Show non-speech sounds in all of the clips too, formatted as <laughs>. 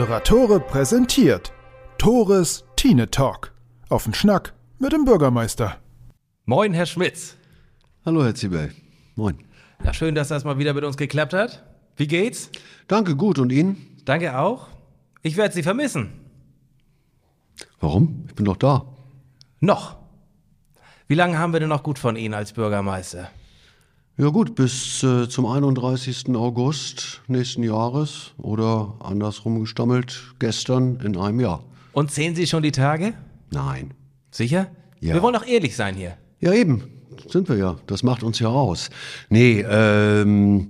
Moderatore präsentiert Tores Tine Talk. Auf den Schnack mit dem Bürgermeister. Moin, Herr Schmitz. Hallo, Herr Zibel. Moin. Ja, schön, dass das mal wieder mit uns geklappt hat. Wie geht's? Danke, gut. Und Ihnen? Danke auch. Ich werde Sie vermissen. Warum? Ich bin doch da. Noch. Wie lange haben wir denn noch gut von Ihnen als Bürgermeister? Ja gut, bis äh, zum 31. August nächsten Jahres oder andersrum gestammelt gestern in einem Jahr. Und zählen Sie schon die Tage? Nein. Sicher? Ja. Wir wollen doch ehrlich sein hier. Ja eben, sind wir ja. Das macht uns ja aus. Nee, ähm,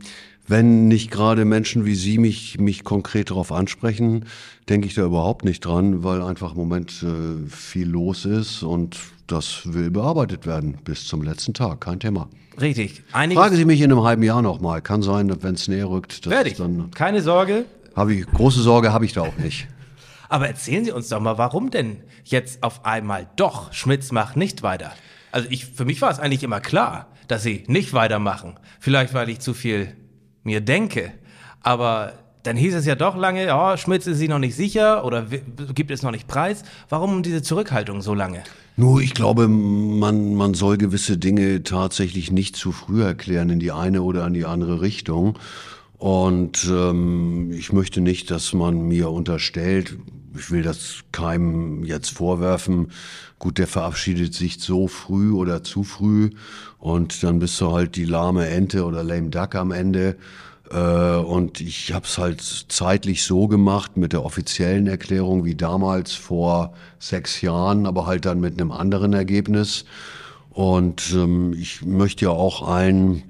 wenn nicht gerade Menschen wie Sie mich, mich konkret darauf ansprechen, denke ich da überhaupt nicht dran, weil einfach im Moment äh, viel los ist und das will bearbeitet werden bis zum letzten Tag. Kein Thema. Richtig. Einiges Fragen Sie mich in einem halben Jahr nochmal. Kann sein, wenn es näher rückt. dass fertig. Dann Keine Sorge. habe ich große Sorge habe ich da auch nicht. <laughs> Aber erzählen Sie uns doch mal, warum denn jetzt auf einmal doch Schmitz macht nicht weiter? Also ich, für mich war es eigentlich immer klar, dass Sie nicht weitermachen. Vielleicht, weil ich zu viel mir denke. Aber dann hieß es ja doch lange, ja, Schmitz ist sich noch nicht sicher oder gibt es noch nicht preis. Warum diese Zurückhaltung so lange? Nur, ich glaube, man, man soll gewisse Dinge tatsächlich nicht zu früh erklären in die eine oder in die andere Richtung. Und ähm, ich möchte nicht, dass man mir unterstellt, ich will das keinem jetzt vorwerfen, gut, der verabschiedet sich so früh oder zu früh und dann bist du halt die lahme Ente oder lame duck am Ende. Äh, Und ich habe es halt zeitlich so gemacht mit der offiziellen Erklärung wie damals vor sechs Jahren, aber halt dann mit einem anderen Ergebnis. Und ähm, ich möchte ja auch allen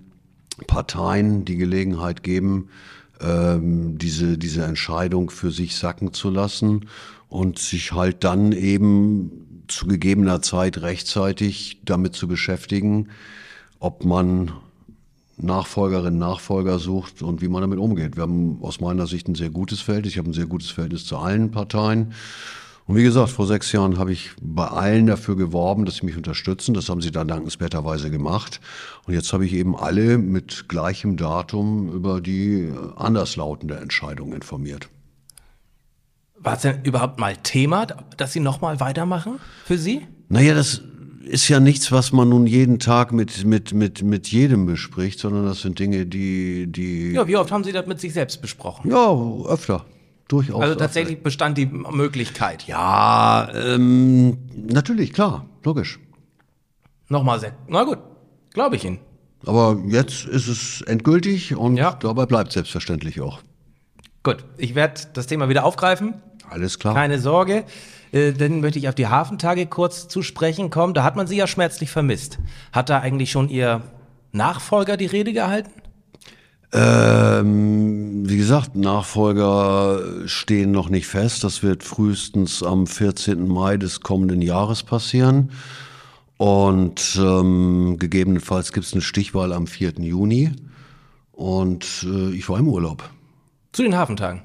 Parteien die Gelegenheit geben, ähm, diese, diese Entscheidung für sich sacken zu lassen und sich halt dann eben zu gegebener Zeit rechtzeitig damit zu beschäftigen, ob man Nachfolgerinnen, Nachfolger sucht und wie man damit umgeht. Wir haben aus meiner Sicht ein sehr gutes Verhältnis. Ich habe ein sehr gutes Verhältnis zu allen Parteien. Und wie gesagt, vor sechs Jahren habe ich bei allen dafür geworben, dass sie mich unterstützen. Das haben sie dann dankenswerterweise gemacht. Und jetzt habe ich eben alle mit gleichem Datum über die anderslautende Entscheidung informiert. War es denn überhaupt mal Thema, dass Sie nochmal weitermachen für Sie? Naja, das ist ja nichts, was man nun jeden Tag mit, mit, mit, mit jedem bespricht, sondern das sind Dinge, die, die, Ja, wie oft haben Sie das mit sich selbst besprochen? ja, öfter. Durchaus. Also öfter. tatsächlich bestand die Möglichkeit. Ja, ähm, natürlich, klar, logisch. Nochmal sehr. Na gut, glaube ich Ihnen. Aber jetzt ist es endgültig und Ja. dabei bleibt selbstverständlich auch. Gut, ich werde das Thema wieder aufgreifen. Alles klar. Keine Sorge. Äh, dann möchte ich auf die Hafentage kurz zu sprechen kommen. Da hat man Sie ja schmerzlich vermisst. Hat da eigentlich schon Ihr Nachfolger die Rede gehalten? Ähm, wie gesagt, Nachfolger stehen noch nicht fest. Das wird frühestens am 14. Mai des kommenden Jahres passieren. Und ähm, gegebenenfalls gibt es eine Stichwahl am 4. Juni. Und äh, ich war im Urlaub. Zu den Hafentagen.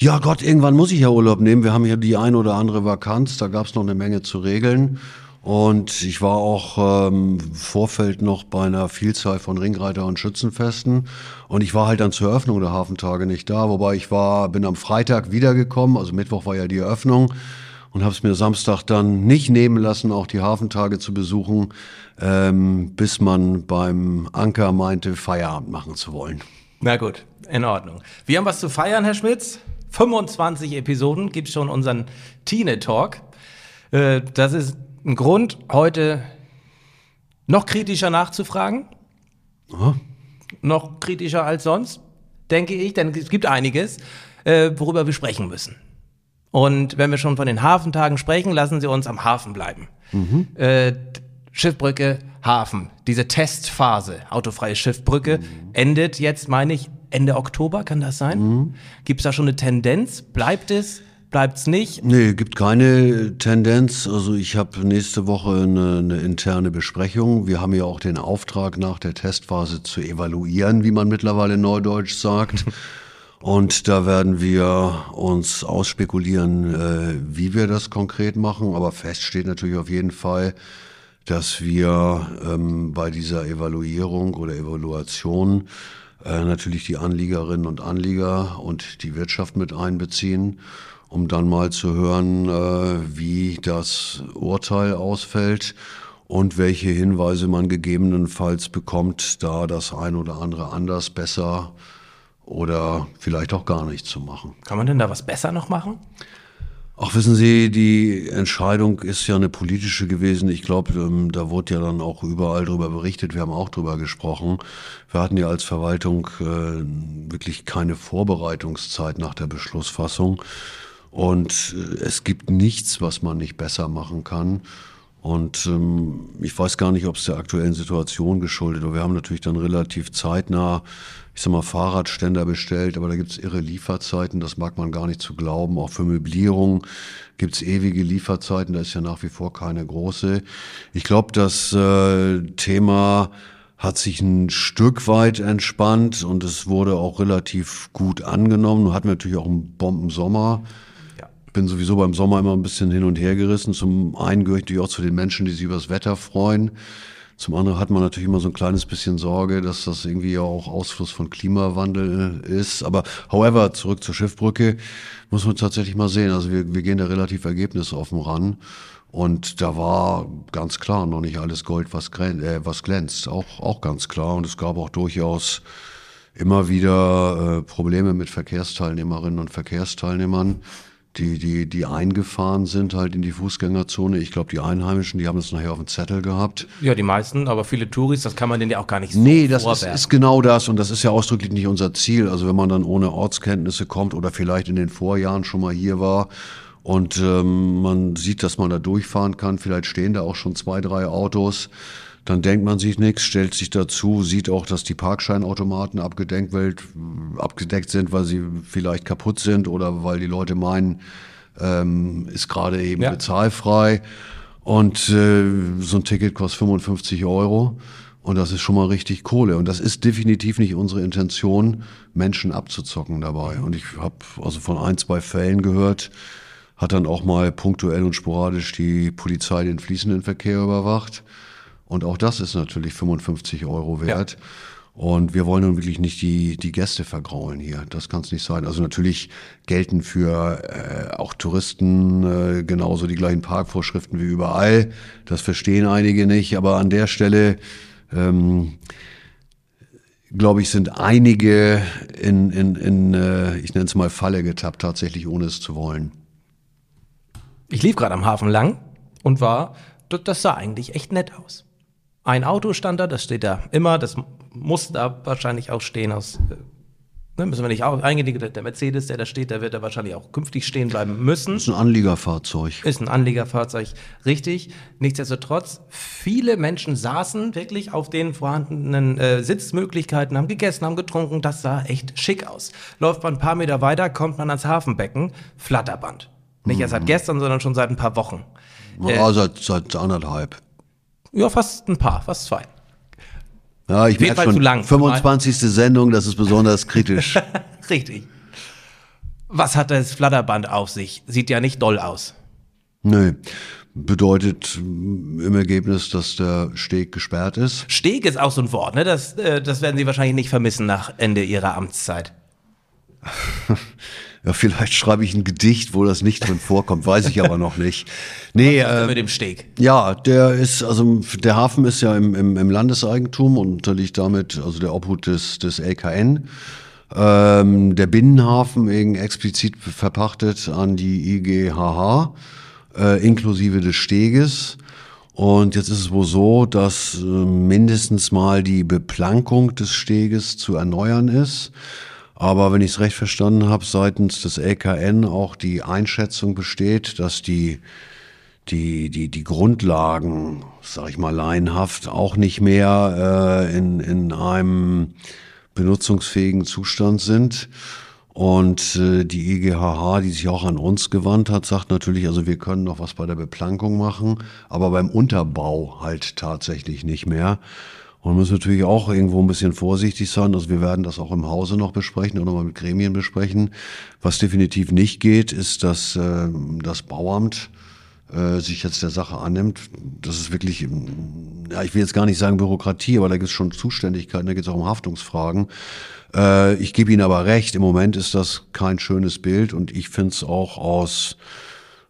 Ja Gott, irgendwann muss ich ja Urlaub nehmen. Wir haben hier die ein oder andere Vakanz, da gab es noch eine Menge zu regeln. Und ich war auch ähm, Vorfeld noch bei einer Vielzahl von Ringreiter- und Schützenfesten. Und ich war halt dann zur Eröffnung der Hafentage nicht da. Wobei ich war, bin am Freitag wiedergekommen, also Mittwoch war ja die Eröffnung. Und habe es mir Samstag dann nicht nehmen lassen, auch die Hafentage zu besuchen, ähm, bis man beim Anker meinte, Feierabend machen zu wollen. Na gut, in Ordnung. Wir haben was zu feiern, Herr Schmitz. 25 Episoden gibt schon unseren Tine Talk. Äh, das ist ein Grund, heute noch kritischer nachzufragen. Aha. Noch kritischer als sonst, denke ich, denn es gibt einiges, äh, worüber wir sprechen müssen. Und wenn wir schon von den Hafentagen sprechen, lassen Sie uns am Hafen bleiben. Äh, Schiffbrücke, Hafen. Diese Testphase, autofreie Schiffbrücke, endet jetzt, meine ich, Ende Oktober, kann das sein? Gibt es da schon eine Tendenz? Bleibt es? Bleibt es nicht? Nee, gibt keine Tendenz. Also ich habe nächste Woche eine, eine interne Besprechung. Wir haben ja auch den Auftrag, nach der Testphase zu evaluieren, wie man mittlerweile neudeutsch sagt. <laughs> Und da werden wir uns ausspekulieren, äh, wie wir das konkret machen. Aber fest steht natürlich auf jeden Fall, dass wir ähm, bei dieser Evaluierung oder Evaluation äh, natürlich die Anliegerinnen und Anlieger und die Wirtschaft mit einbeziehen, um dann mal zu hören, äh, wie das Urteil ausfällt und welche Hinweise man gegebenenfalls bekommt, da das ein oder andere anders, besser oder vielleicht auch gar nicht zu machen. Kann man denn da was besser noch machen? Ach, wissen Sie, die Entscheidung ist ja eine politische gewesen. Ich glaube, ähm, da wurde ja dann auch überall drüber berichtet. Wir haben auch drüber gesprochen. Wir hatten ja als Verwaltung äh, wirklich keine Vorbereitungszeit nach der Beschlussfassung. Und äh, es gibt nichts, was man nicht besser machen kann. Und ähm, ich weiß gar nicht, ob es der aktuellen Situation geschuldet ist. Wir haben natürlich dann relativ zeitnah, ich sag mal, Fahrradständer bestellt, aber da gibt's irre Lieferzeiten, das mag man gar nicht zu glauben. Auch für Möblierung gibt's ewige Lieferzeiten, da ist ja nach wie vor keine große. Ich glaube, das äh, Thema hat sich ein Stück weit entspannt und es wurde auch relativ gut angenommen. Nun hatten wir natürlich auch einen Bombensommer. Bin sowieso beim Sommer immer ein bisschen hin und her gerissen. Zum einen gehöre ich natürlich auch zu den Menschen, die sich über das Wetter freuen. Zum anderen hat man natürlich immer so ein kleines bisschen Sorge, dass das irgendwie ja auch Ausfluss von Klimawandel ist. Aber however, zurück zur Schiffbrücke, muss man tatsächlich mal sehen. Also wir, wir gehen da relativ ergebnisoffen ran. Und da war ganz klar noch nicht alles Gold, was, äh, was glänzt. Auch, auch ganz klar. Und es gab auch durchaus immer wieder äh, Probleme mit Verkehrsteilnehmerinnen und Verkehrsteilnehmern die, die, die eingefahren sind halt in die Fußgängerzone. Ich glaube, die Einheimischen, die haben es nachher auf dem Zettel gehabt. Ja, die meisten, aber viele Touris, das kann man denen ja auch gar nicht so Nee, das ist, ist, genau das und das ist ja ausdrücklich nicht unser Ziel. Also wenn man dann ohne Ortskenntnisse kommt oder vielleicht in den Vorjahren schon mal hier war und ähm, man sieht, dass man da durchfahren kann, vielleicht stehen da auch schon zwei, drei Autos dann denkt man sich nichts, stellt sich dazu, sieht auch, dass die Parkscheinautomaten abgedeckt, abgedeckt sind, weil sie vielleicht kaputt sind oder weil die Leute meinen, ähm, ist gerade eben ja. bezahlfrei. Und äh, so ein Ticket kostet 55 Euro. Und das ist schon mal richtig Kohle. Und das ist definitiv nicht unsere Intention, Menschen abzuzocken dabei. Und ich habe also von ein, zwei Fällen gehört, hat dann auch mal punktuell und sporadisch die Polizei den fließenden Verkehr überwacht. Und auch das ist natürlich 55 Euro wert. Ja. Und wir wollen nun wirklich nicht die, die Gäste vergraulen hier. Das kann es nicht sein. Also natürlich gelten für äh, auch Touristen äh, genauso die gleichen Parkvorschriften wie überall. Das verstehen einige nicht. Aber an der Stelle, ähm, glaube ich, sind einige in, in, in äh, ich nenne es mal Falle getappt, tatsächlich ohne es zu wollen. Ich lief gerade am Hafen lang und war, das sah eigentlich echt nett aus. Ein Auto stand da, das steht da immer, das muss da wahrscheinlich auch stehen aus. Äh, ne, müssen wir nicht auch eingehen, der Mercedes, der da steht, der wird da wahrscheinlich auch künftig stehen bleiben müssen. Ist ein Anliegerfahrzeug. Ist ein Anliegerfahrzeug, richtig. Nichtsdestotrotz, viele Menschen saßen wirklich auf den vorhandenen äh, Sitzmöglichkeiten, haben gegessen, haben getrunken, das sah echt schick aus. Läuft man ein paar Meter weiter, kommt man ans Hafenbecken, Flatterband. Nicht mhm. erst seit gestern, sondern schon seit ein paar Wochen. Ja, äh, seit, seit anderthalb. Ja, fast ein paar, fast zwei. Ja, ich merke schon, zu lang. 25. Sendung, das ist besonders kritisch. <laughs> Richtig. Was hat das Flatterband auf sich? Sieht ja nicht doll aus. Nö. Bedeutet im Ergebnis, dass der Steg gesperrt ist. Steg ist auch so ein Wort, ne? Das, äh, das werden Sie wahrscheinlich nicht vermissen nach Ende Ihrer Amtszeit. <laughs> Ja, vielleicht schreibe ich ein Gedicht, wo das nicht drin vorkommt, weiß ich aber noch nicht. <laughs> Nee, äh, mit dem Steg. Ja, der ist, also der Hafen ist ja im, im, im Landeseigentum und unterliegt damit, also der Obhut des, des LKN. Ähm, der Binnenhafen eben explizit verpachtet an die IGHH, äh, inklusive des Steges. Und jetzt ist es wohl so, dass äh, mindestens mal die Beplankung des Steges zu erneuern ist. Aber wenn ich es recht verstanden habe, seitens des LKN auch die Einschätzung besteht, dass die die, die, die Grundlagen, sag ich mal laienhaft, auch nicht mehr äh, in, in einem benutzungsfähigen Zustand sind. Und äh, die IGHH, die sich auch an uns gewandt hat, sagt natürlich, also wir können noch was bei der Beplankung machen, aber beim Unterbau halt tatsächlich nicht mehr. Und muss natürlich auch irgendwo ein bisschen vorsichtig sein. Also wir werden das auch im Hause noch besprechen oder mal mit Gremien besprechen. Was definitiv nicht geht, ist, dass äh, das Bauamt äh, sich jetzt der Sache annimmt. Das ist wirklich, ähm, ja, ich will jetzt gar nicht sagen Bürokratie, aber da gibt es schon Zuständigkeiten, da geht es auch um Haftungsfragen. Äh, ich gebe Ihnen aber recht, im Moment ist das kein schönes Bild und ich finde es auch aus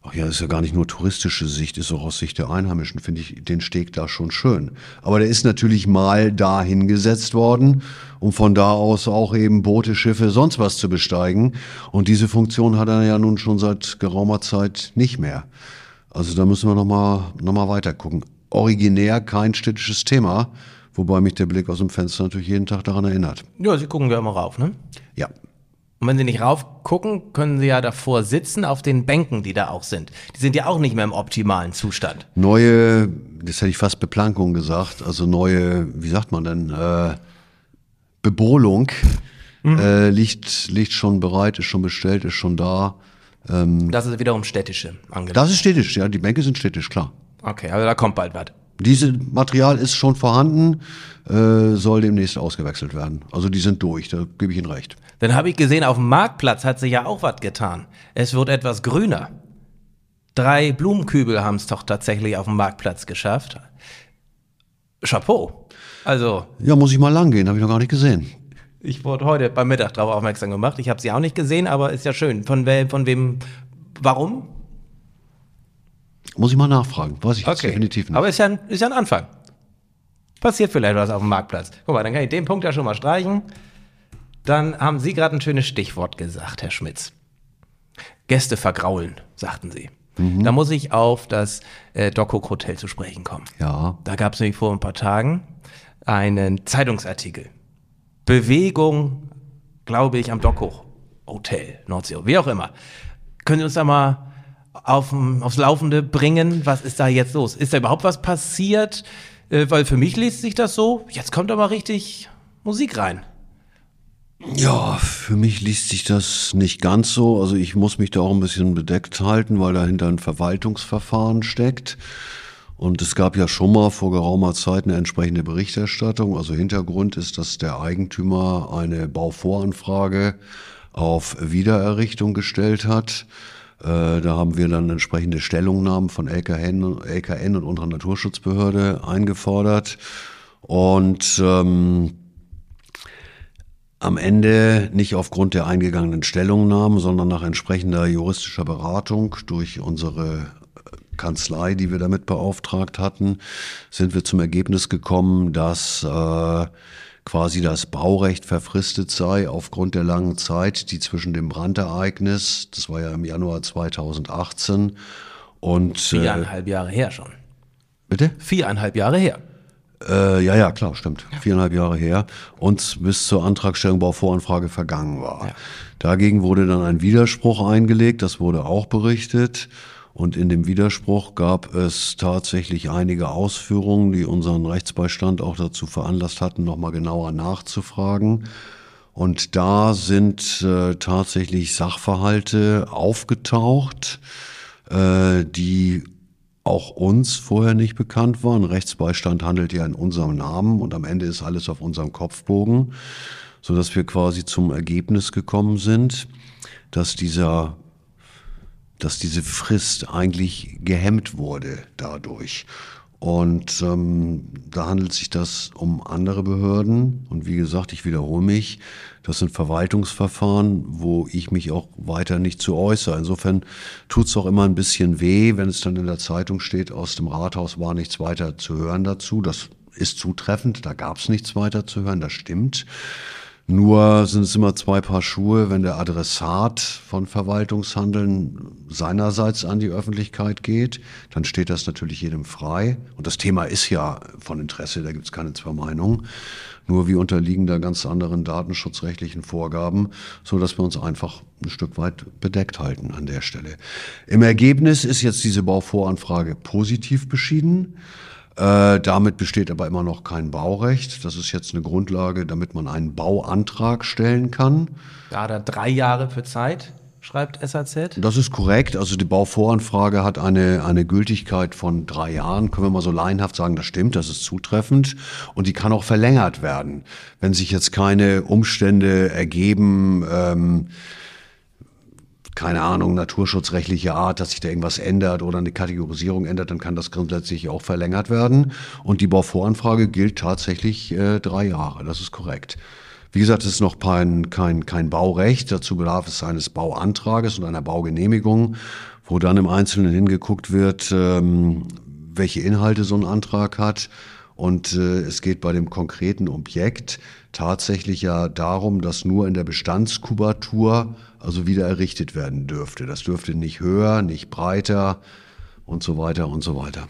ach ja, ist ja gar nicht nur touristische Sicht, ist auch aus Sicht der Einheimischen, finde ich den Steg da schon schön. Aber der ist natürlich mal da hingesetzt worden, um von da aus auch eben Boote, Schiffe, sonst was zu besteigen. Und diese Funktion hat er ja nun schon seit geraumer Zeit nicht mehr. Also da müssen wir nochmal noch mal weiter gucken. Originär kein städtisches Thema, wobei mich der Blick aus dem Fenster natürlich jeden Tag daran erinnert. Ja, Sie gucken ja immer rauf, ne? Ja. Und wenn Sie nicht raufgucken, können Sie ja davor sitzen auf den Bänken, die da auch sind. Die sind ja auch nicht mehr im optimalen Zustand. Neue, das hätte ich fast Beplankung gesagt, also neue, wie sagt man denn, äh, Bebolung mhm. äh, liegt, liegt schon bereit, ist schon bestellt, ist schon da. Ähm, das ist wiederum städtische Angelegenheit. Das ist städtisch, ja, die Bänke sind städtisch, klar. Okay, also da kommt bald was. Dieses Material ist schon vorhanden, äh, soll demnächst ausgewechselt werden. Also die sind durch, da gebe ich Ihnen recht. Dann habe ich gesehen, auf dem Marktplatz hat sich ja auch was getan. Es wird etwas grüner. Drei Blumenkübel haben es doch tatsächlich auf dem Marktplatz geschafft. Chapeau. Also. Ja, muss ich mal lang gehen, habe ich noch gar nicht gesehen. Ich wurde heute beim Mittag darauf aufmerksam gemacht. Ich habe sie auch nicht gesehen, aber ist ja schön. Von, we von wem, warum? Muss ich mal nachfragen. Weiß ich okay. definitiv nicht. Aber ist ja, ein, ist ja ein Anfang. Passiert vielleicht was auf dem Marktplatz. Guck mal, dann kann ich den Punkt ja schon mal streichen. Dann haben Sie gerade ein schönes Stichwort gesagt, Herr Schmitz. Gäste vergraulen, sagten Sie. Mhm. Da muss ich auf das äh, Dockhook Hotel zu sprechen kommen. Ja. Da gab es nämlich vor ein paar Tagen einen Zeitungsartikel. Bewegung, glaube ich, am Dockhook Hotel, Nordsee, wie auch immer. Können Sie uns da mal auf, aufs Laufende bringen. Was ist da jetzt los? Ist da überhaupt was passiert? Äh, weil für mich liest sich das so, jetzt kommt aber richtig Musik rein. Ja, für mich liest sich das nicht ganz so. Also ich muss mich da auch ein bisschen bedeckt halten, weil dahinter ein Verwaltungsverfahren steckt. Und es gab ja schon mal vor geraumer Zeit eine entsprechende Berichterstattung. Also Hintergrund ist, dass der Eigentümer eine Bauvoranfrage auf Wiedererrichtung gestellt hat. Äh, da haben wir dann entsprechende Stellungnahmen von LKN, LKN und unserer Naturschutzbehörde eingefordert. Und ähm, am Ende nicht aufgrund der eingegangenen Stellungnahmen, sondern nach entsprechender juristischer Beratung durch unsere Kanzlei, die wir damit beauftragt hatten, sind wir zum Ergebnis gekommen, dass äh, quasi das Baurecht verfristet sei aufgrund der langen Zeit, die zwischen dem Brandereignis, das war ja im Januar 2018, und viereinhalb äh, Jahre her schon. Bitte? Viereinhalb Jahre her. Äh, ja, ja, klar, stimmt. Ja. Viereinhalb Jahre her und bis zur Antragstellung Bauvoranfrage vergangen war. Ja. Dagegen wurde dann ein Widerspruch eingelegt, das wurde auch berichtet. Und in dem Widerspruch gab es tatsächlich einige Ausführungen, die unseren Rechtsbeistand auch dazu veranlasst hatten, nochmal genauer nachzufragen. Und da sind äh, tatsächlich Sachverhalte aufgetaucht, äh, die auch uns vorher nicht bekannt waren. Rechtsbeistand handelt ja in unserem Namen und am Ende ist alles auf unserem Kopfbogen, so dass wir quasi zum Ergebnis gekommen sind, dass dieser dass diese Frist eigentlich gehemmt wurde dadurch. Und ähm, da handelt sich das um andere Behörden. Und wie gesagt, ich wiederhole mich, das sind Verwaltungsverfahren, wo ich mich auch weiter nicht zu äußere. Insofern tut es auch immer ein bisschen weh, wenn es dann in der Zeitung steht, aus dem Rathaus war nichts weiter zu hören dazu. Das ist zutreffend, da gab es nichts weiter zu hören, das stimmt. Nur sind es immer zwei Paar Schuhe, wenn der Adressat von Verwaltungshandeln seinerseits an die Öffentlichkeit geht, dann steht das natürlich jedem frei. Und das Thema ist ja von Interesse, da gibt es keine zwei Meinungen. Nur wir unterliegen da ganz anderen datenschutzrechtlichen Vorgaben, so dass wir uns einfach ein Stück weit bedeckt halten an der Stelle. Im Ergebnis ist jetzt diese Bauvoranfrage positiv beschieden. Äh, damit besteht aber immer noch kein Baurecht. Das ist jetzt eine Grundlage, damit man einen Bauantrag stellen kann. Da drei Jahre für Zeit, schreibt SAZ. Das ist korrekt. Also die Bauvoranfrage hat eine, eine Gültigkeit von drei Jahren. Können wir mal so laienhaft sagen, das stimmt, das ist zutreffend. Und die kann auch verlängert werden, wenn sich jetzt keine Umstände ergeben, ähm, keine Ahnung, naturschutzrechtliche Art, dass sich da irgendwas ändert oder eine Kategorisierung ändert, dann kann das grundsätzlich auch verlängert werden. Und die Bauvoranfrage gilt tatsächlich äh, drei Jahre. Das ist korrekt. Wie gesagt, es ist noch kein, kein, kein Baurecht. Dazu bedarf es eines Bauantrages und einer Baugenehmigung, wo dann im Einzelnen hingeguckt wird, ähm, welche Inhalte so ein Antrag hat. Und äh, es geht bei dem konkreten Objekt tatsächlich ja darum, dass nur in der Bestandskubatur also wieder errichtet werden dürfte. Das dürfte nicht höher, nicht breiter und so weiter und so weiter.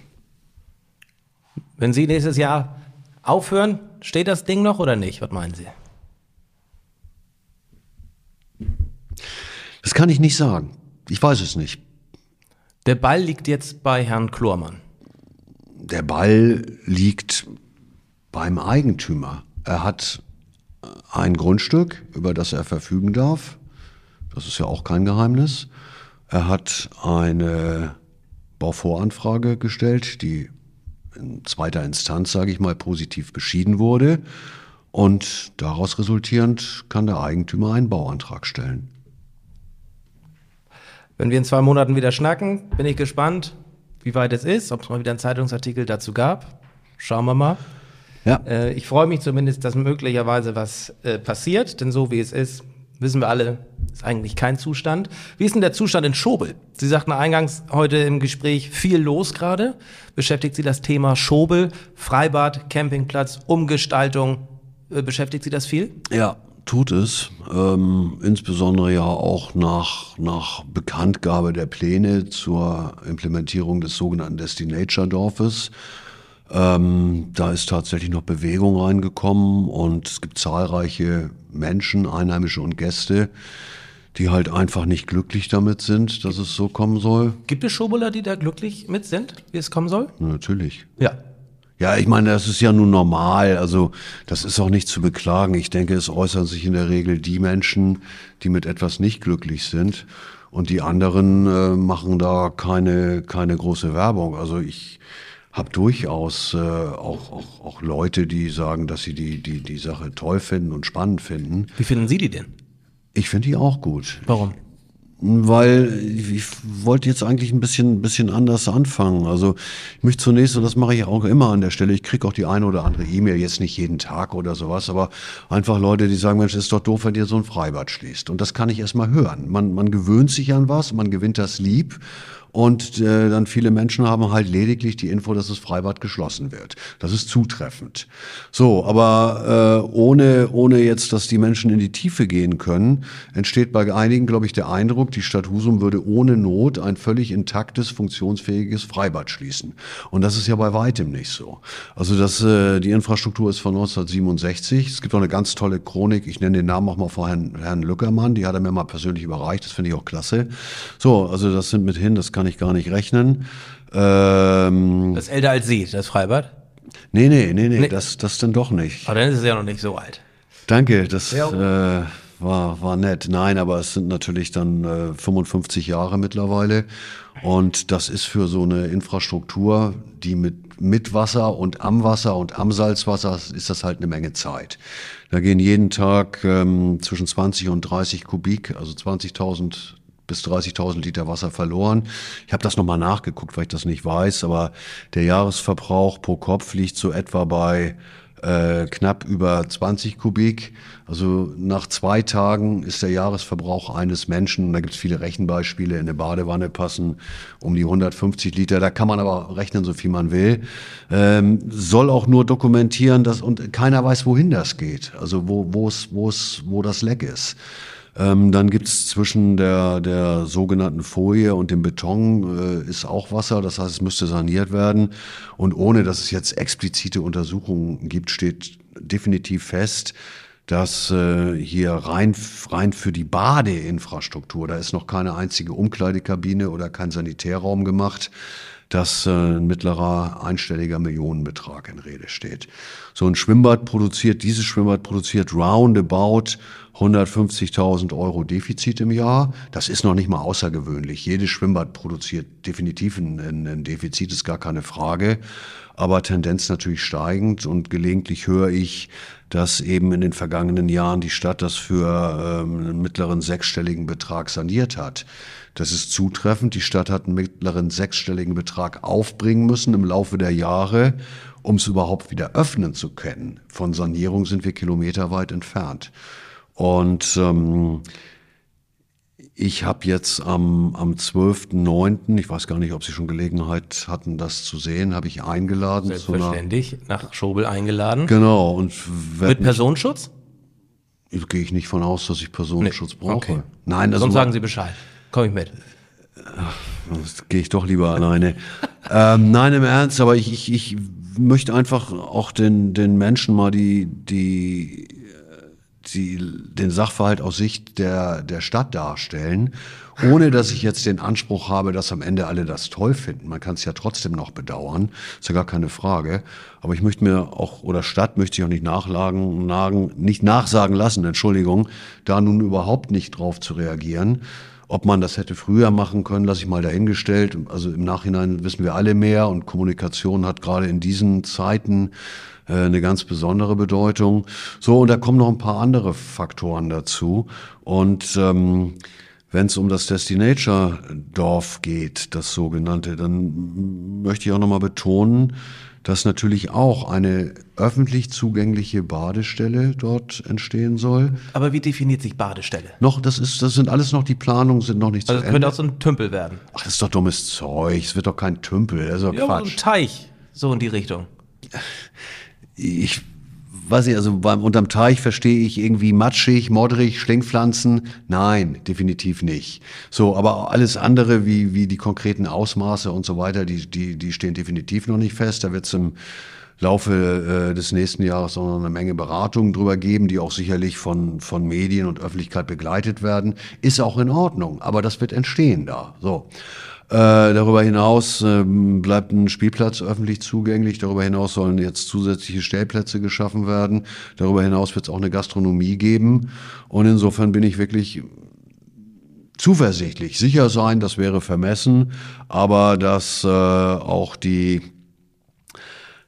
Wenn Sie nächstes Jahr aufhören, steht das Ding noch oder nicht? Was meinen Sie? Das kann ich nicht sagen. Ich weiß es nicht. Der Ball liegt jetzt bei Herrn Klormann. Der Ball liegt beim Eigentümer. Er hat ein Grundstück, über das er verfügen darf. Das ist ja auch kein Geheimnis. Er hat eine Bauvoranfrage gestellt, die in zweiter Instanz, sage ich mal, positiv beschieden wurde. Und daraus resultierend kann der Eigentümer einen Bauantrag stellen. Wenn wir in zwei Monaten wieder schnacken, bin ich gespannt, wie weit es ist, ob es mal wieder einen Zeitungsartikel dazu gab. Schauen wir mal. Ja. Äh, ich freue mich zumindest, dass möglicherweise was äh, passiert, denn so wie es ist, wissen wir alle, ist eigentlich kein Zustand. Wie ist denn der Zustand in Schobel? Sie sagten eingangs heute im Gespräch viel los gerade. Beschäftigt Sie das Thema Schobel, Freibad, Campingplatz, Umgestaltung? Äh, beschäftigt Sie das viel? Ja, tut es. Ähm, insbesondere ja auch nach, nach Bekanntgabe der Pläne zur Implementierung des sogenannten Destination-Dorfes. Ähm, da ist tatsächlich noch Bewegung reingekommen und es gibt zahlreiche Menschen, Einheimische und Gäste, die halt einfach nicht glücklich damit sind, dass es so kommen soll. Gibt es Schobuler, die da glücklich mit sind, wie es kommen soll? Natürlich. Ja. Ja, ich meine, das ist ja nun normal. Also das ist auch nicht zu beklagen. Ich denke, es äußern sich in der Regel die Menschen, die mit etwas nicht glücklich sind. Und die anderen äh, machen da keine, keine große Werbung. Also ich habe durchaus äh, auch, auch, auch Leute, die sagen, dass sie die, die, die Sache toll finden und spannend finden. Wie finden Sie die denn? Ich finde die auch gut. Warum? Weil ich wollte jetzt eigentlich ein bisschen, bisschen anders anfangen. Also ich möchte zunächst, und das mache ich auch immer an der Stelle, ich kriege auch die eine oder andere E-Mail, jetzt nicht jeden Tag oder sowas, aber einfach Leute, die sagen, Mensch, ist doch doof, wenn ihr so ein Freibad schließt. Und das kann ich erst mal hören. Man, man gewöhnt sich an was, man gewinnt das lieb und äh, dann viele Menschen haben halt lediglich die Info, dass das Freibad geschlossen wird. Das ist zutreffend. So, aber äh, ohne, ohne jetzt, dass die Menschen in die Tiefe gehen können, entsteht bei einigen, glaube ich, der Eindruck, die Stadt Husum würde ohne Not ein völlig intaktes, funktionsfähiges Freibad schließen. Und das ist ja bei weitem nicht so. Also das, äh, die Infrastruktur ist von 1967. Es gibt auch eine ganz tolle Chronik, ich nenne den Namen auch mal vor Herrn, Herrn Lückermann, die hat er mir mal persönlich überreicht, das finde ich auch klasse. So, also das sind mithin, das kann ich gar nicht rechnen. Ähm, das ist älter als Sie, das Freibad? Nee, nee, nee, nee, nee. Das, das dann doch nicht. Aber dann ist es ja noch nicht so alt. Danke, das ja. äh, war, war nett. Nein, aber es sind natürlich dann äh, 55 Jahre mittlerweile. Und das ist für so eine Infrastruktur, die mit, mit Wasser und am Wasser und am Salzwasser ist das halt eine Menge Zeit. Da gehen jeden Tag ähm, zwischen 20 und 30 Kubik, also 20.000 bis 30.000 Liter Wasser verloren. Ich habe das nochmal nachgeguckt, weil ich das nicht weiß, aber der Jahresverbrauch pro Kopf liegt so etwa bei äh, knapp über 20 Kubik. Also nach zwei Tagen ist der Jahresverbrauch eines Menschen, und da gibt es viele Rechenbeispiele, in eine Badewanne passen um die 150 Liter. Da kann man aber rechnen, so viel man will. Ähm, soll auch nur dokumentieren, dass und keiner weiß, wohin das geht. Also wo, wo es, wo es, wo das Leck ist. Ähm, dann gibt es zwischen der, der sogenannten Folie und dem Beton äh, ist auch Wasser, das heißt, es müsste saniert werden. Und ohne dass es jetzt explizite Untersuchungen gibt, steht definitiv fest, dass äh, hier rein, rein für die Badeinfrastruktur, da ist noch keine einzige Umkleidekabine oder kein Sanitärraum gemacht, dass äh, ein mittlerer einstelliger Millionenbetrag in Rede steht. So ein Schwimmbad produziert, dieses Schwimmbad produziert roundabout 150.000 Euro Defizit im Jahr. Das ist noch nicht mal außergewöhnlich. Jedes Schwimmbad produziert definitiv ein, ein Defizit, ist gar keine Frage. Aber Tendenz natürlich steigend und gelegentlich höre ich, dass eben in den vergangenen Jahren die Stadt das für ähm, einen mittleren sechsstelligen Betrag saniert hat. Das ist zutreffend. Die Stadt hat einen mittleren sechsstelligen Betrag aufbringen müssen im Laufe der Jahre, um es überhaupt wieder öffnen zu können. Von Sanierung sind wir kilometerweit entfernt. Und ähm, ich habe jetzt am, am 12.09., ich weiß gar nicht, ob Sie schon Gelegenheit hatten, das zu sehen, habe ich eingeladen. Selbstverständlich, nach Schobel eingeladen. Genau. Und Mit Personenschutz? Gehe ich nicht von aus, dass ich Personenschutz nee. brauche. Okay. Nein, also Sonst sagen Sie Bescheid. Komm ich mit. Gehe ich doch lieber alleine. <laughs> ähm, nein, im Ernst, aber ich, ich, ich möchte einfach auch den, den Menschen mal die, die die den Sachverhalt aus Sicht der, der Stadt darstellen, ohne dass ich jetzt den Anspruch habe, dass am Ende alle das toll finden. Man kann es ja trotzdem noch bedauern, ist ja gar keine Frage. Aber ich möchte mir auch, oder Stadt möchte ich auch nicht nachlagen, nagen, nicht nachsagen lassen, Entschuldigung, da nun überhaupt nicht drauf zu reagieren. Ob man das hätte früher machen können, lasse ich mal dahingestellt. Also im Nachhinein wissen wir alle mehr und Kommunikation hat gerade in diesen Zeiten äh, eine ganz besondere Bedeutung. So, und da kommen noch ein paar andere Faktoren dazu. Und ähm, wenn es um das Destinature-Dorf geht, das sogenannte, dann möchte ich auch nochmal betonen, dass natürlich auch eine öffentlich zugängliche Badestelle dort entstehen soll. Aber wie definiert sich Badestelle? Noch, das ist, das sind alles noch die Planungen, sind noch nicht also zu Ende. Also könnte auch so ein Tümpel werden. Ach, das ist doch dummes Zeug. Es wird doch kein Tümpel. Das ist doch ja, Quatsch. So ein Teich, so in die Richtung <laughs> ich weiß nicht, also beim, unterm Teich verstehe ich irgendwie matschig, modrig, Schlingpflanzen. Nein, definitiv nicht. So, aber alles andere, wie, wie die konkreten Ausmaße und so weiter, die, die, die stehen definitiv noch nicht fest. Da wird es im Laufe äh, des nächsten Jahres auch noch eine Menge Beratungen drüber geben, die auch sicherlich von, von Medien und Öffentlichkeit begleitet werden. Ist auch in Ordnung, aber das wird entstehen da. So. Äh, darüber hinaus äh, bleibt ein Spielplatz öffentlich zugänglich. Darüber hinaus sollen jetzt zusätzliche Stellplätze geschaffen werden. Darüber hinaus wird es auch eine Gastronomie geben. Und insofern bin ich wirklich zuversichtlich. Sicher sein, das wäre vermessen, aber dass äh, auch die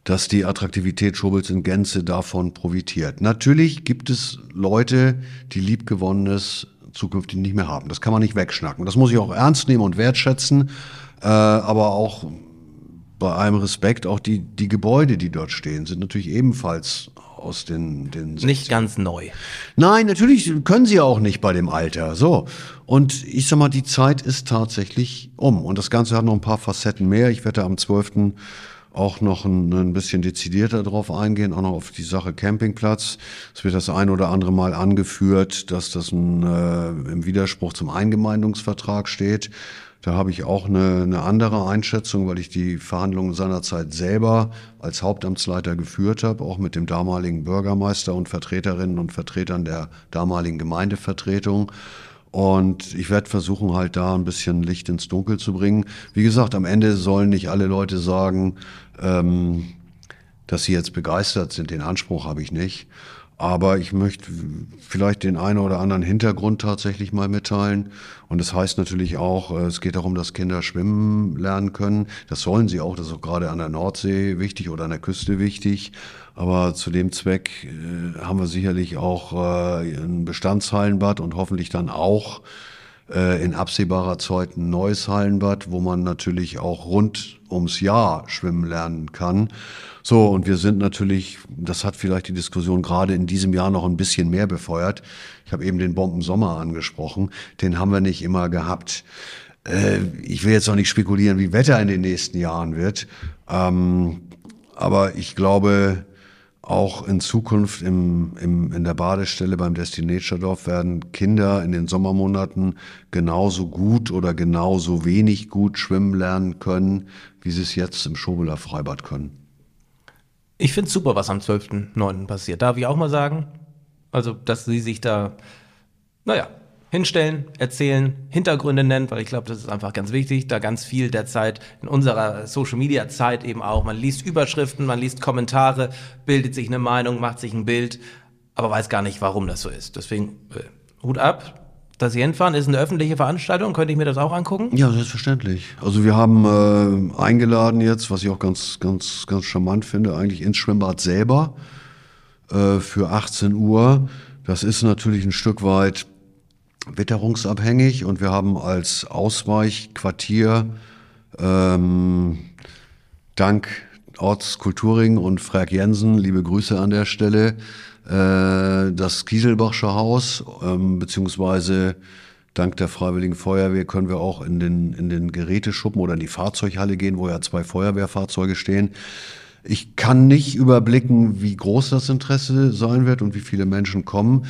dass die Attraktivität Schobels in Gänze davon profitiert. Natürlich gibt es Leute, die liebgewonnenes zukünftig nicht mehr haben. Das kann man nicht wegschnacken. Das muss ich auch ernst nehmen und wertschätzen, äh, aber auch bei allem Respekt, auch die, die Gebäude, die dort stehen, sind natürlich ebenfalls aus den, den Nicht ganz neu. Nein, natürlich können sie auch nicht bei dem Alter. So. Und ich sag mal, die Zeit ist tatsächlich um. Und das Ganze hat noch ein paar Facetten mehr. Ich werde am 12 auch noch ein, ein bisschen dezidierter darauf eingehen, auch noch auf die Sache Campingplatz. Es wird das ein oder andere Mal angeführt, dass das ein, äh, im Widerspruch zum Eingemeindungsvertrag steht. Da habe ich auch eine, eine andere Einschätzung, weil ich die Verhandlungen seinerzeit selber als Hauptamtsleiter geführt habe, auch mit dem damaligen Bürgermeister und Vertreterinnen und Vertretern der damaligen Gemeindevertretung. Und ich werde versuchen, halt da ein bisschen Licht ins Dunkel zu bringen. Wie gesagt, am Ende sollen nicht alle Leute sagen, ähm, dass sie jetzt begeistert sind. Den Anspruch habe ich nicht. Aber ich möchte vielleicht den einen oder anderen Hintergrund tatsächlich mal mitteilen. Und das heißt natürlich auch, äh, es geht darum, dass Kinder schwimmen lernen können. Das sollen sie auch. Das ist auch gerade an der Nordsee wichtig oder an der Küste wichtig. Aber zu dem Zweck äh, haben wir sicherlich auch äh, ein Bestandshallenbad und hoffentlich dann auch äh, in absehbarer Zeit ein neues Hallenbad, wo man natürlich auch rund ums Jahr schwimmen lernen kann. So, und wir sind natürlich, das hat vielleicht die Diskussion gerade in diesem Jahr noch ein bisschen mehr befeuert. Ich habe eben den Bombensommer angesprochen, den haben wir nicht immer gehabt. Äh, ich will jetzt auch nicht spekulieren, wie Wetter in den nächsten Jahren wird. Ähm, aber ich glaube, auch in Zukunft im, im, in der Badestelle beim Dorf werden Kinder in den Sommermonaten genauso gut oder genauso wenig gut schwimmen lernen können, wie sie es jetzt im Schobeler Freibad können. Ich finde es super, was am 12.09. passiert. Darf ich auch mal sagen? Also, dass sie sich da, naja, hinstellen, erzählen, Hintergründe nennen, weil ich glaube, das ist einfach ganz wichtig, da ganz viel der Zeit in unserer Social Media Zeit eben auch. Man liest Überschriften, man liest Kommentare, bildet sich eine Meinung, macht sich ein Bild, aber weiß gar nicht, warum das so ist. Deswegen äh, Hut ab. Das hinfahren ist eine öffentliche Veranstaltung. Könnte ich mir das auch angucken? Ja, selbstverständlich. Also wir haben äh, eingeladen jetzt, was ich auch ganz, ganz, ganz charmant finde, eigentlich ins Schwimmbad selber äh, für 18 Uhr. Das ist natürlich ein Stück weit witterungsabhängig und wir haben als Ausweichquartier ähm, dank Ortskulturing und Frag Jensen, liebe Grüße an der Stelle, äh, das Kieselbachsche Haus, ähm, beziehungsweise dank der Freiwilligen Feuerwehr können wir auch in den, in den Geräteschuppen oder in die Fahrzeughalle gehen, wo ja zwei Feuerwehrfahrzeuge stehen. Ich kann nicht überblicken, wie groß das Interesse sein wird und wie viele Menschen kommen.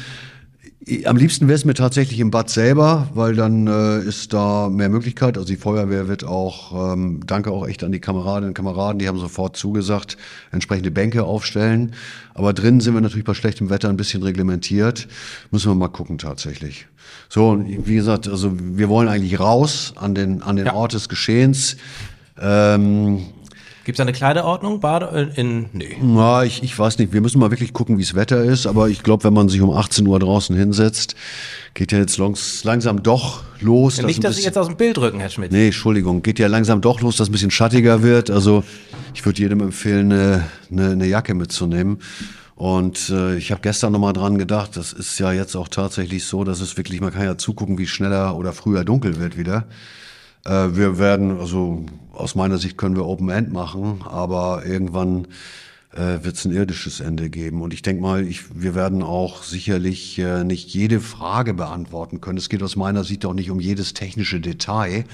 Am liebsten wäre es mir tatsächlich im Bad selber, weil dann äh, ist da mehr Möglichkeit. Also die Feuerwehr wird auch, ähm, danke auch echt an die Kameradinnen und Kameraden, die haben sofort zugesagt, entsprechende Bänke aufstellen. Aber drinnen sind wir natürlich bei schlechtem Wetter ein bisschen reglementiert. Müssen wir mal gucken tatsächlich. So, wie gesagt, also wir wollen eigentlich raus an den, an den ja. Ort des Geschehens. Ähm, Gibt es eine Kleiderordnung? Bade äh, in, nee. Na, ich, ich weiß nicht. Wir müssen mal wirklich gucken, wie es Wetter ist. Aber ich glaube, wenn man sich um 18 Uhr draußen hinsetzt, geht ja jetzt langs, langsam doch los. Ja, nicht, dass Sie jetzt aus dem Bild rücken, Herr Schmidt. Nee, Entschuldigung. Geht ja langsam doch los, dass es ein bisschen schattiger wird. Also ich würde jedem empfehlen, eine, eine, eine Jacke mitzunehmen. Und äh, ich habe gestern nochmal dran gedacht, das ist ja jetzt auch tatsächlich so, dass es wirklich, man kann ja zugucken, wie schneller oder früher dunkel wird wieder. Äh, wir werden, also aus meiner Sicht können wir Open End machen, aber irgendwann äh, wird es ein irdisches Ende geben. Und ich denke mal, ich, wir werden auch sicherlich äh, nicht jede Frage beantworten können. Es geht aus meiner Sicht auch nicht um jedes technische Detail.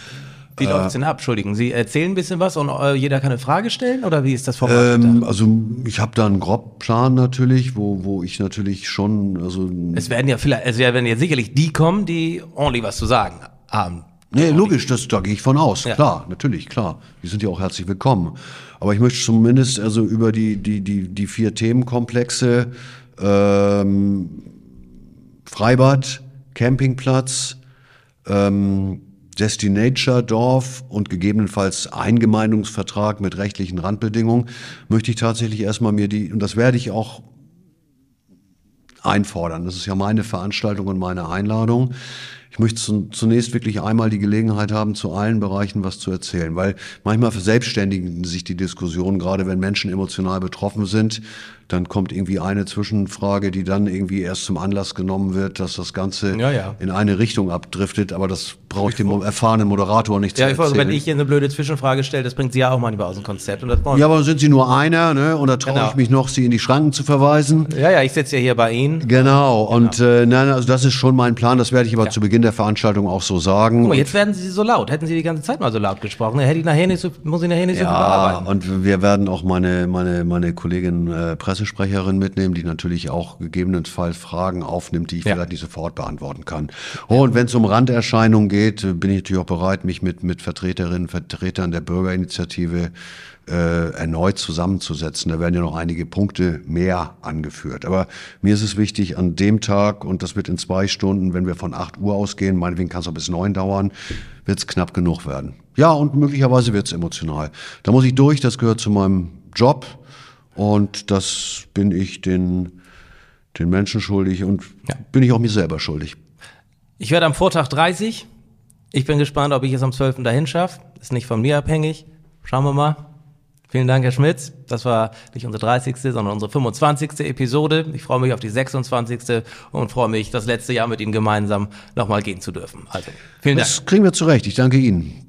Wie äh, läuft es denn ab? Entschuldigen Sie, erzählen ein bisschen was und äh, jeder kann eine Frage stellen oder wie ist das Format? Ähm, also ich habe da einen Grobplan natürlich, wo, wo ich natürlich schon, also es werden ja vielleicht, es werden ja sicherlich die kommen, die ordentlich was zu sagen haben. Nee, logisch, das, da gehe ich von aus. Ja. Klar, natürlich, klar. Die sind ja auch herzlich willkommen. Aber ich möchte zumindest also über die, die, die, die vier Themenkomplexe ähm, Freibad, Campingplatz, ähm, Destinature Dorf und gegebenenfalls Eingemeindungsvertrag mit rechtlichen Randbedingungen möchte ich tatsächlich erstmal mir die, und das werde ich auch einfordern. Das ist ja meine Veranstaltung und meine Einladung ich möchte zunächst wirklich einmal die Gelegenheit haben, zu allen Bereichen was zu erzählen, weil manchmal verselbstständigen sich die Diskussionen, gerade wenn Menschen emotional betroffen sind, dann kommt irgendwie eine Zwischenfrage, die dann irgendwie erst zum Anlass genommen wird, dass das Ganze ja, ja. in eine Richtung abdriftet, aber das brauche ich dem erfahrenen Moderator nicht ja, zu erzählen. Ja, wenn ich hier eine blöde Zwischenfrage stelle, das bringt Sie ja auch manchmal aus dem Konzept. Und ja, aber sind Sie nur einer, ne? Und da traue genau. ich mich noch, Sie in die Schranken zu verweisen. Ja, ja, ich sitze ja hier bei Ihnen. Genau, und genau. Äh, nein, also das ist schon mein Plan, das werde ich aber zu Beginn der Veranstaltung auch so sagen. Guck mal, jetzt werden Sie so laut. Hätten Sie die ganze Zeit mal so laut gesprochen, hätte ich nachher nicht so, muss ich nachher nicht ja, so bearbeiten. und wir werden auch meine, meine, meine Kollegin äh, Pressesprecherin mitnehmen, die natürlich auch gegebenenfalls Fragen aufnimmt, die ich ja. vielleicht nicht sofort beantworten kann. Oh, und wenn es um Randerscheinungen geht, bin ich natürlich auch bereit, mich mit, mit Vertreterinnen, Vertretern der Bürgerinitiative äh, erneut zusammenzusetzen. Da werden ja noch einige Punkte mehr angeführt. Aber mir ist es wichtig, an dem Tag, und das wird in zwei Stunden, wenn wir von acht Uhr ausgehen, meinetwegen kann es auch bis neun dauern, wird es knapp genug werden. Ja, und möglicherweise wird es emotional. Da muss ich durch, das gehört zu meinem Job. Und das bin ich den, den Menschen schuldig und ja. bin ich auch mir selber schuldig. Ich werde am Vortag 30. Ich bin gespannt, ob ich es am 12. dahin schaffe. Ist nicht von mir abhängig. Schauen wir mal. Vielen Dank, Herr Schmitz. Das war nicht unsere 30., sondern unsere 25. Episode. Ich freue mich auf die 26. und freue mich, das letzte Jahr mit Ihnen gemeinsam nochmal gehen zu dürfen. Also, vielen Dank. Das kriegen wir zurecht. Ich danke Ihnen.